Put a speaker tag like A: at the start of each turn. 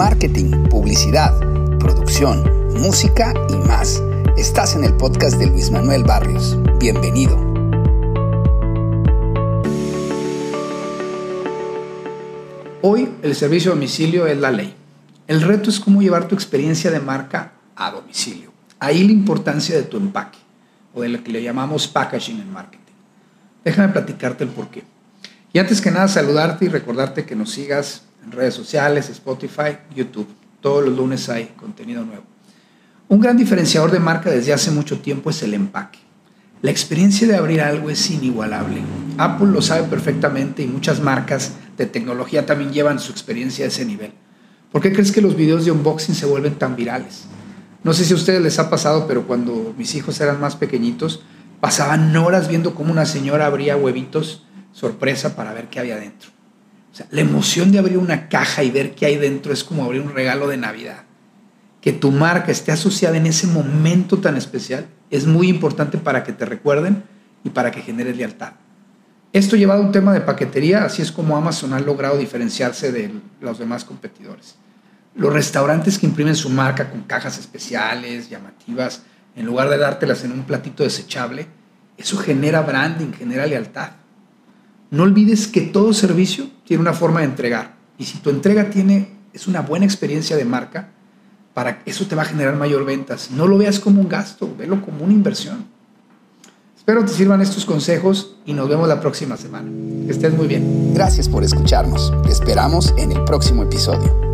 A: marketing, publicidad, producción, música y más. Estás en el podcast de Luis Manuel Barrios. Bienvenido.
B: Hoy el servicio a domicilio es la ley. El reto es cómo llevar tu experiencia de marca a domicilio. Ahí la importancia de tu empaque o de lo que le llamamos packaging en marketing. Déjame platicarte el porqué. Y antes que nada, saludarte y recordarte que nos sigas en redes sociales, Spotify, YouTube. Todos los lunes hay contenido nuevo. Un gran diferenciador de marca desde hace mucho tiempo es el empaque. La experiencia de abrir algo es inigualable. Apple lo sabe perfectamente y muchas marcas de tecnología también llevan su experiencia a ese nivel. ¿Por qué crees que los videos de unboxing se vuelven tan virales? No sé si a ustedes les ha pasado, pero cuando mis hijos eran más pequeñitos, pasaban horas viendo cómo una señora abría huevitos sorpresa para ver qué había dentro. La emoción de abrir una caja y ver qué hay dentro es como abrir un regalo de Navidad. Que tu marca esté asociada en ese momento tan especial es muy importante para que te recuerden y para que generes lealtad. Esto llevado a un tema de paquetería, así es como Amazon ha logrado diferenciarse de los demás competidores. Los restaurantes que imprimen su marca con cajas especiales, llamativas, en lugar de dártelas en un platito desechable, eso genera branding, genera lealtad. No olvides que todo servicio tiene una forma de entregar. Y si tu entrega tiene, es una buena experiencia de marca, para eso te va a generar mayor ventas. No lo veas como un gasto, velo como una inversión. Espero te sirvan estos consejos y nos vemos la próxima semana. Que estés muy bien.
A: Gracias por escucharnos. Te esperamos en el próximo episodio.